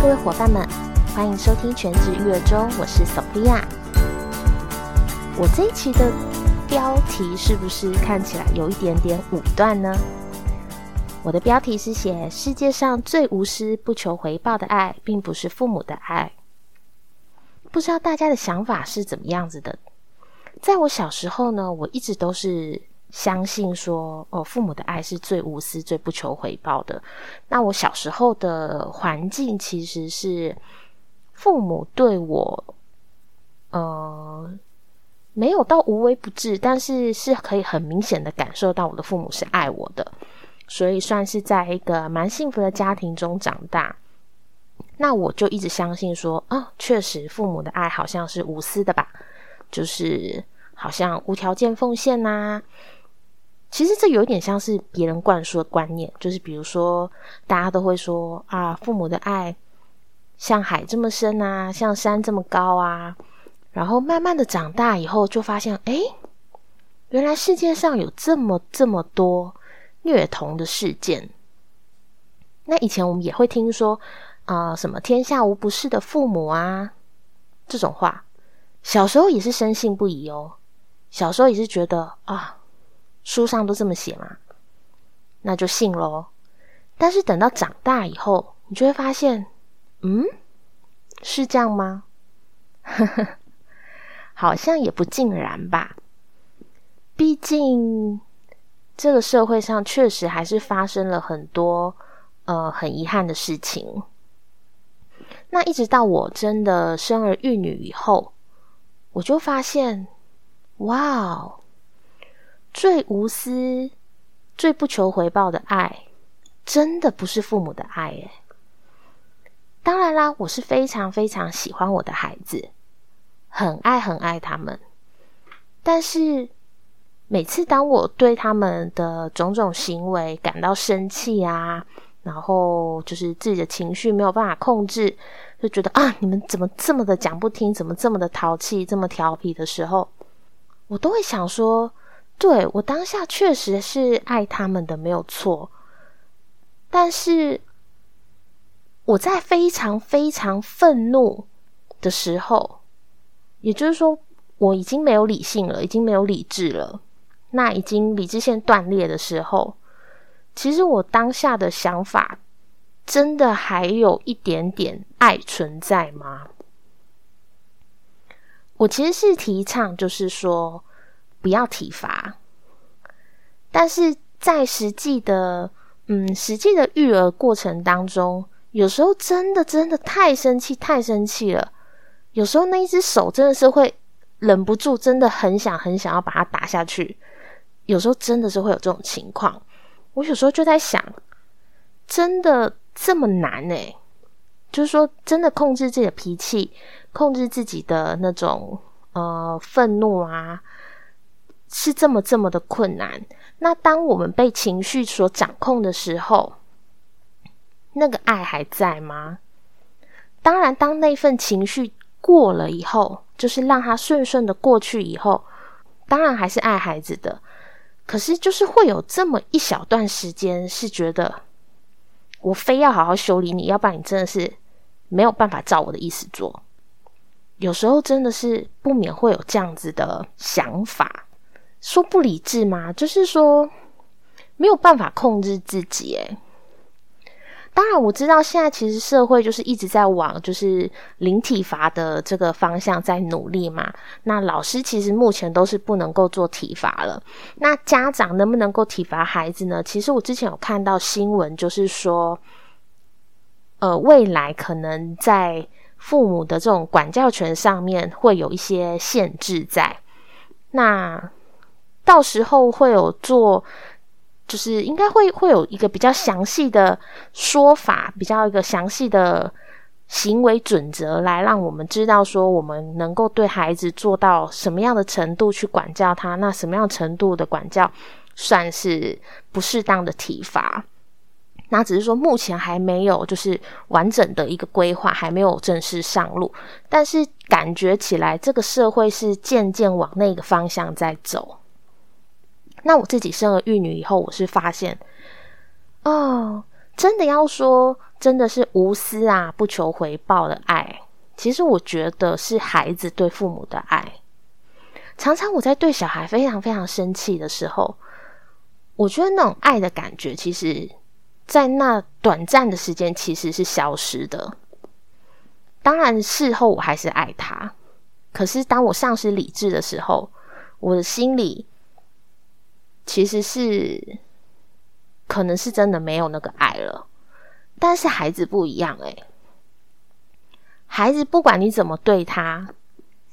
各位伙伴们，欢迎收听全职育儿中，我是 Sophia。我这一期的标题是不是看起来有一点点武断呢？我的标题是写世界上最无私、不求回报的爱，并不是父母的爱。不知道大家的想法是怎么样子的？在我小时候呢，我一直都是。相信说哦，父母的爱是最无私、最不求回报的。那我小时候的环境其实是父母对我，呃，没有到无微不至，但是是可以很明显的感受到我的父母是爱我的，所以算是在一个蛮幸福的家庭中长大。那我就一直相信说啊，确实父母的爱好像是无私的吧，就是好像无条件奉献呐。其实这有点像是别人灌输的观念，就是比如说，大家都会说啊，父母的爱像海这么深啊，像山这么高啊。然后慢慢的长大以后，就发现，哎，原来世界上有这么这么多虐童的事件。那以前我们也会听说啊，什么天下无不是的父母啊，这种话，小时候也是深信不疑哦。小时候也是觉得啊。书上都这么写嘛，那就信喽。但是等到长大以后，你就会发现，嗯，是这样吗？好像也不尽然吧。毕竟这个社会上确实还是发生了很多呃很遗憾的事情。那一直到我真的生儿育女以后，我就发现，哇哦！最无私、最不求回报的爱，真的不是父母的爱诶。当然啦，我是非常非常喜欢我的孩子，很爱很爱他们。但是每次当我对他们的种种行为感到生气啊，然后就是自己的情绪没有办法控制，就觉得啊，你们怎么这么的讲不听，怎么这么的淘气，这么调皮的时候，我都会想说。对我当下确实是爱他们的，没有错。但是我在非常非常愤怒的时候，也就是说，我已经没有理性了，已经没有理智了，那已经理智线断裂的时候，其实我当下的想法，真的还有一点点爱存在吗？我其实是提倡，就是说。不要体罚，但是在实际的，嗯，实际的育儿过程当中，有时候真的真的太生气，太生气了。有时候那一只手真的是会忍不住，真的很想很想要把它打下去。有时候真的是会有这种情况。我有时候就在想，真的这么难呢？就是说，真的控制自己的脾气，控制自己的那种呃愤怒啊。是这么这么的困难。那当我们被情绪所掌控的时候，那个爱还在吗？当然，当那份情绪过了以后，就是让它顺顺的过去以后，当然还是爱孩子的。可是，就是会有这么一小段时间，是觉得我非要好好修理你，要不然你真的是没有办法照我的意思做。有时候真的是不免会有这样子的想法。说不理智吗？就是说没有办法控制自己。诶当然我知道现在其实社会就是一直在往就是零体罚的这个方向在努力嘛。那老师其实目前都是不能够做体罚了。那家长能不能够体罚孩子呢？其实我之前有看到新闻，就是说，呃，未来可能在父母的这种管教权上面会有一些限制在。那到时候会有做，就是应该会会有一个比较详细的说法，比较一个详细的行为准则，来让我们知道说我们能够对孩子做到什么样的程度去管教他，那什么样程度的管教算是不适当的体罚？那只是说目前还没有就是完整的一个规划，还没有正式上路，但是感觉起来这个社会是渐渐往那个方向在走。那我自己生儿育女以后，我是发现，哦，真的要说真的是无私啊，不求回报的爱。其实我觉得是孩子对父母的爱。常常我在对小孩非常非常生气的时候，我觉得那种爱的感觉，其实，在那短暂的时间其实是消失的。当然事后我还是爱他，可是当我丧失理智的时候，我的心里其实是可能是真的没有那个爱了。但是孩子不一样诶，孩子不管你怎么对他，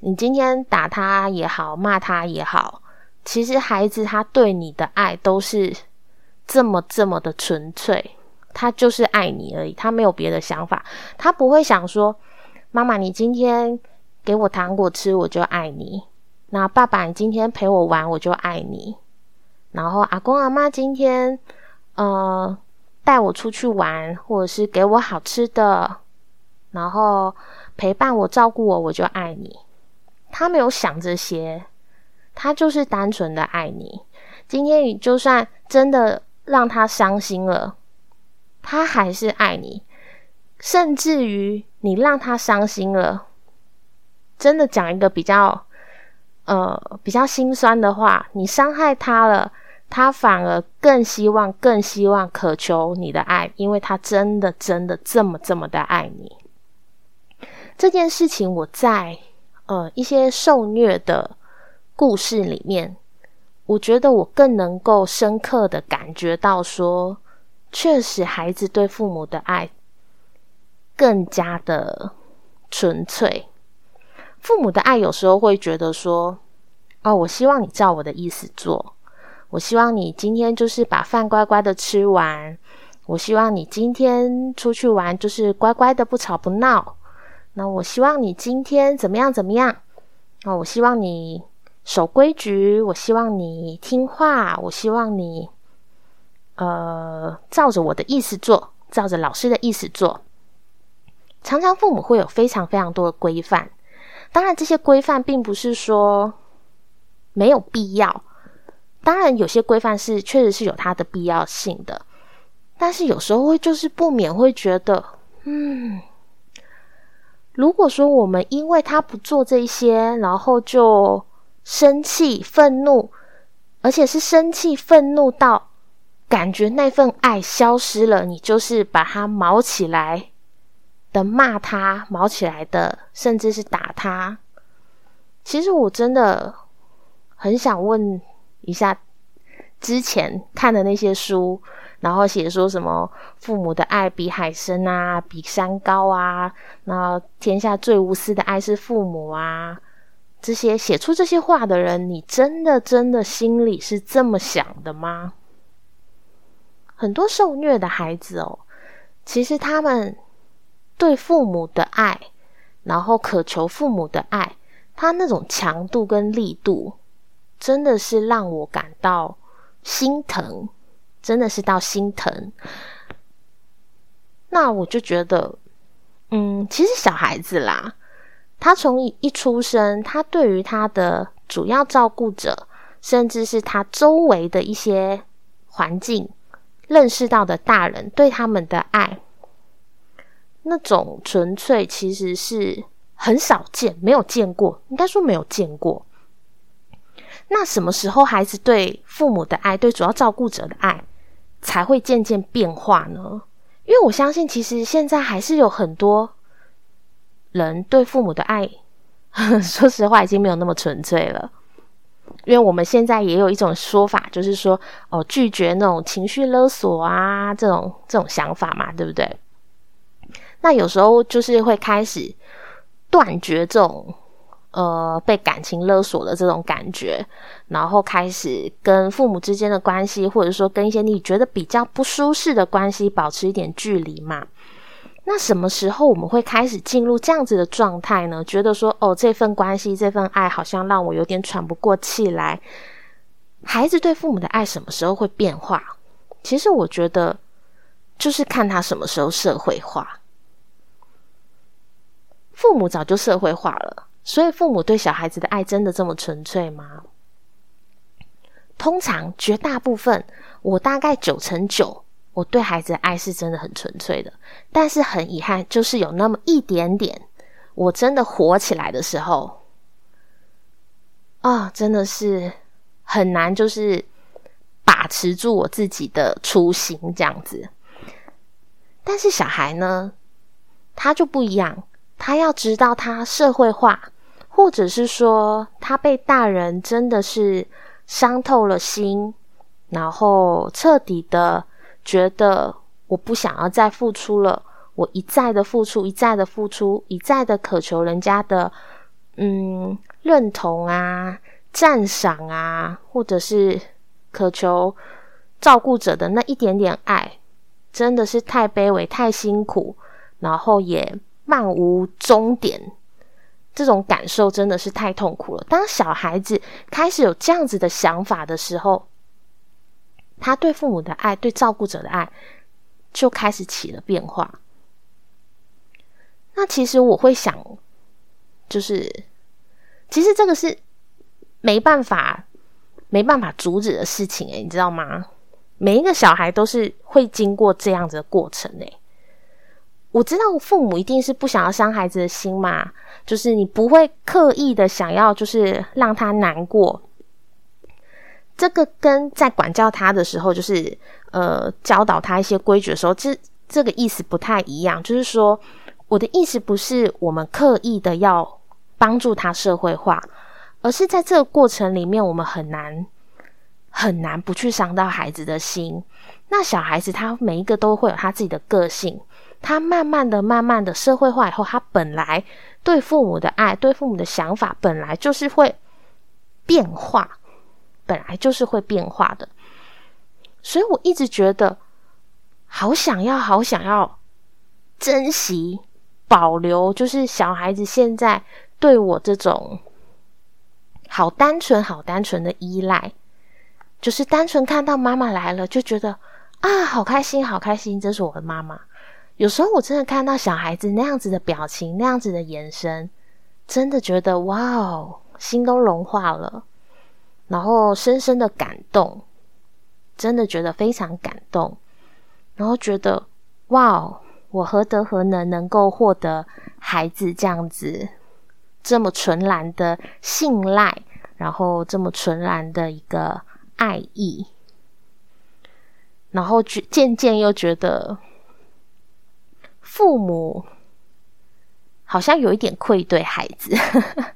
你今天打他也好，骂他也好，其实孩子他对你的爱都是这么这么的纯粹，他就是爱你而已，他没有别的想法，他不会想说，妈妈你今天给我糖果吃，我就爱你；那爸爸你今天陪我玩，我就爱你；然后阿公阿妈今天，呃。带我出去玩，或者是给我好吃的，然后陪伴我、照顾我，我就爱你。他没有想这些，他就是单纯的爱你。今天你就算真的让他伤心了，他还是爱你。甚至于你让他伤心了，真的讲一个比较呃比较心酸的话，你伤害他了。他反而更希望、更希望渴求你的爱，因为他真的、真的这么、这么的爱你。这件事情，我在呃一些受虐的故事里面，我觉得我更能够深刻的感觉到，说确实孩子对父母的爱更加的纯粹。父母的爱有时候会觉得说：“哦，我希望你照我的意思做。”我希望你今天就是把饭乖乖的吃完。我希望你今天出去玩就是乖乖的不吵不闹。那我希望你今天怎么样怎么样？啊，我希望你守规矩。我希望你听话。我希望你呃照着我的意思做，照着老师的意思做。常常父母会有非常非常多的规范。当然，这些规范并不是说没有必要。当然，有些规范是确实是有它的必要性的，但是有时候会就是不免会觉得，嗯，如果说我们因为他不做这些，然后就生气、愤怒，而且是生气、愤怒到感觉那份爱消失了，你就是把他毛起来的骂他，毛起来的，甚至是打他。其实我真的很想问。一下之前看的那些书，然后写说什么父母的爱比海深啊，比山高啊，那天下最无私的爱是父母啊，这些写出这些话的人，你真的真的心里是这么想的吗？很多受虐的孩子哦，其实他们对父母的爱，然后渴求父母的爱，他那种强度跟力度。真的是让我感到心疼，真的是到心疼。那我就觉得，嗯，其实小孩子啦，他从一出生，他对于他的主要照顾者，甚至是他周围的一些环境，认识到的大人对他们的爱，那种纯粹，其实是很少见，没有见过，应该说没有见过。那什么时候孩子对父母的爱，对主要照顾者的爱，才会渐渐变化呢？因为我相信，其实现在还是有很多人对父母的爱，说实话已经没有那么纯粹了。因为我们现在也有一种说法，就是说，哦，拒绝那种情绪勒索啊，这种这种想法嘛，对不对？那有时候就是会开始断绝这种。呃，被感情勒索的这种感觉，然后开始跟父母之间的关系，或者说跟一些你觉得比较不舒适的关系保持一点距离嘛？那什么时候我们会开始进入这样子的状态呢？觉得说，哦，这份关系、这份爱好像让我有点喘不过气来。孩子对父母的爱什么时候会变化？其实我觉得，就是看他什么时候社会化。父母早就社会化了。所以，父母对小孩子的爱真的这么纯粹吗？通常，绝大部分，我大概九成九我对孩子的爱是真的很纯粹的。但是很遗憾，就是有那么一点点，我真的火起来的时候，啊，真的是很难，就是把持住我自己的初心这样子。但是小孩呢，他就不一样，他要知道他社会化，或者是说他被大人真的是伤透了心，然后彻底的觉得我不想要再付出了，我一再的付出，一再的付出，一再的渴求人家的嗯认同啊、赞赏啊，或者是渴求照顾者的那一点点爱。真的是太卑微、太辛苦，然后也漫无终点，这种感受真的是太痛苦了。当小孩子开始有这样子的想法的时候，他对父母的爱、对照顾者的爱就开始起了变化。那其实我会想，就是其实这个是没办法、没办法阻止的事情诶，你知道吗？每一个小孩都是会经过这样子的过程诶。我知道父母一定是不想要伤孩子的心嘛，就是你不会刻意的想要就是让他难过。这个跟在管教他的时候，就是呃教导他一些规矩的时候，这这个意思不太一样。就是说，我的意思不是我们刻意的要帮助他社会化，而是在这个过程里面，我们很难。很难不去伤到孩子的心。那小孩子他每一个都会有他自己的个性，他慢慢的、慢慢的社会化以后，他本来对父母的爱、对父母的想法本来就是会变化，本来就是会变化的。所以我一直觉得，好想要、好想要珍惜、保留，就是小孩子现在对我这种好单纯、好单纯的依赖。就是单纯看到妈妈来了，就觉得啊，好开心，好开心，这是我的妈妈。有时候我真的看到小孩子那样子的表情，那样子的眼神，真的觉得哇哦，心都融化了，然后深深的感动，真的觉得非常感动，然后觉得哇哦，我何德何能能够获得孩子这样子这么纯然的信赖，然后这么纯然的一个。爱意，然后觉渐渐又觉得父母好像有一点愧对孩子。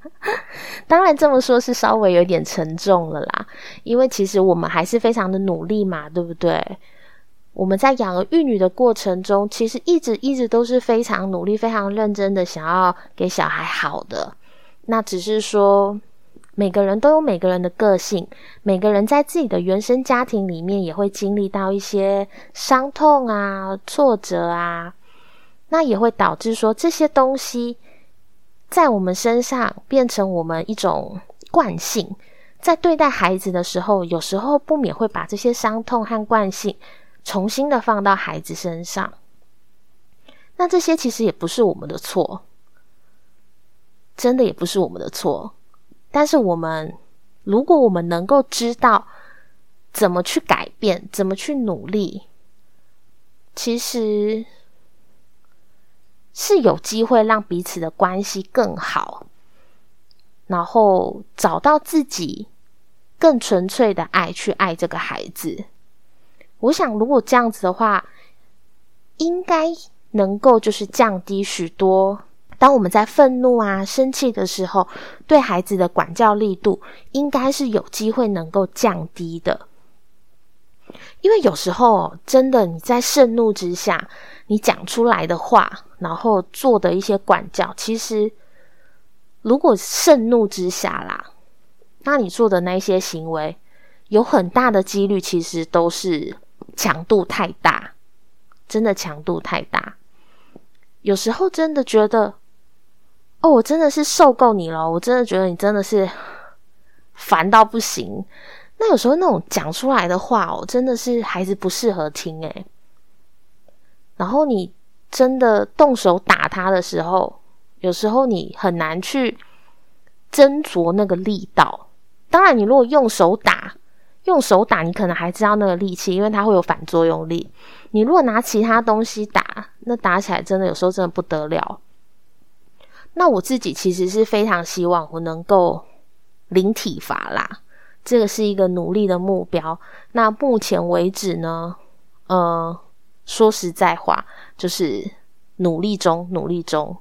当然这么说，是稍微有点沉重了啦。因为其实我们还是非常的努力嘛，对不对？我们在养儿育女的过程中，其实一直一直都是非常努力、非常认真的，想要给小孩好的。那只是说。每个人都有每个人的个性，每个人在自己的原生家庭里面也会经历到一些伤痛啊、挫折啊，那也会导致说这些东西在我们身上变成我们一种惯性，在对待孩子的时候，有时候不免会把这些伤痛和惯性重新的放到孩子身上。那这些其实也不是我们的错，真的也不是我们的错。但是我们，如果我们能够知道怎么去改变，怎么去努力，其实是有机会让彼此的关系更好，然后找到自己更纯粹的爱去爱这个孩子。我想，如果这样子的话，应该能够就是降低许多。当我们在愤怒啊、生气的时候，对孩子的管教力度应该是有机会能够降低的。因为有时候真的你在盛怒之下，你讲出来的话，然后做的一些管教，其实如果盛怒之下啦，那你做的那些行为，有很大的几率其实都是强度太大，真的强度太大。有时候真的觉得。哦，我真的是受够你了！我真的觉得你真的是烦到不行。那有时候那种讲出来的话哦，真的是孩子不适合听诶。然后你真的动手打他的时候，有时候你很难去斟酌那个力道。当然，你如果用手打，用手打，你可能还知道那个力气，因为它会有反作用力。你如果拿其他东西打，那打起来真的有时候真的不得了。那我自己其实是非常希望我能够零体罚啦，这个是一个努力的目标。那目前为止呢，呃，说实在话，就是努力中，努力中。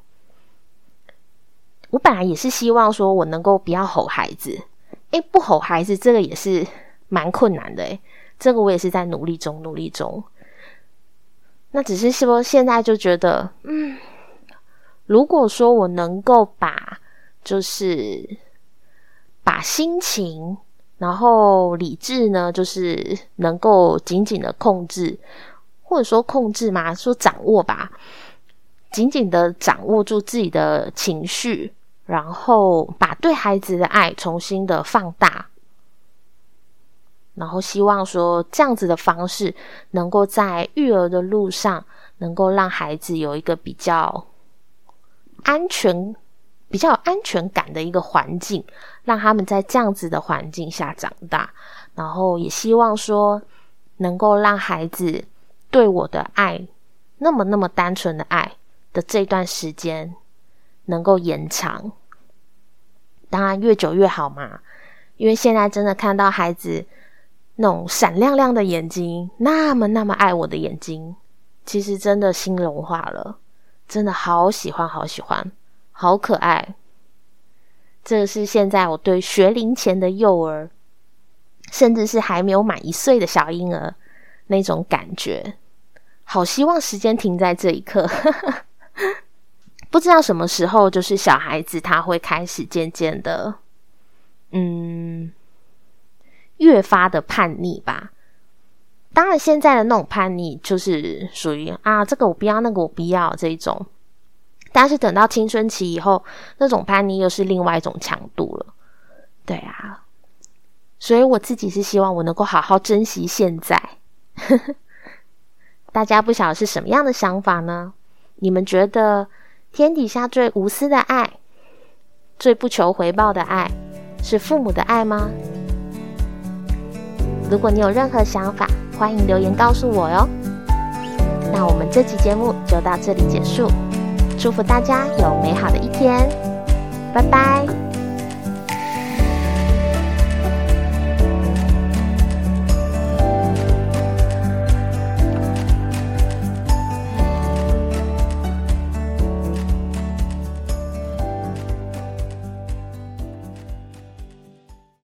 我本来也是希望说我能够不要吼孩子，诶，不吼孩子，这个也是。蛮困难的诶，这个我也是在努力中，努力中。那只是说现在就觉得，嗯，如果说我能够把，就是把心情，然后理智呢，就是能够紧紧的控制，或者说控制嘛，说掌握吧，紧紧的掌握住自己的情绪，然后把对孩子的爱重新的放大。然后希望说这样子的方式，能够在育儿的路上，能够让孩子有一个比较安全、比较有安全感的一个环境，让他们在这样子的环境下长大。然后也希望说，能够让孩子对我的爱，那么那么单纯的爱的这段时间，能够延长。当然越久越好嘛，因为现在真的看到孩子。那种闪亮亮的眼睛，那么那么爱我的眼睛，其实真的心融化了，真的好喜欢，好喜欢，好可爱。这是现在我对学龄前的幼儿，甚至是还没有满一岁的小婴儿那种感觉。好希望时间停在这一刻，不知道什么时候，就是小孩子他会开始渐渐的，嗯。越发的叛逆吧，当然现在的那种叛逆就是属于啊，这个我不要，那个我不要这一种。但是等到青春期以后，那种叛逆又是另外一种强度了。对啊，所以我自己是希望我能够好好珍惜现在。大家不晓得是什么样的想法呢？你们觉得天底下最无私的爱、最不求回报的爱，是父母的爱吗？如果你有任何想法，欢迎留言告诉我哟。那我们这期节目就到这里结束，祝福大家有美好的一天，拜拜。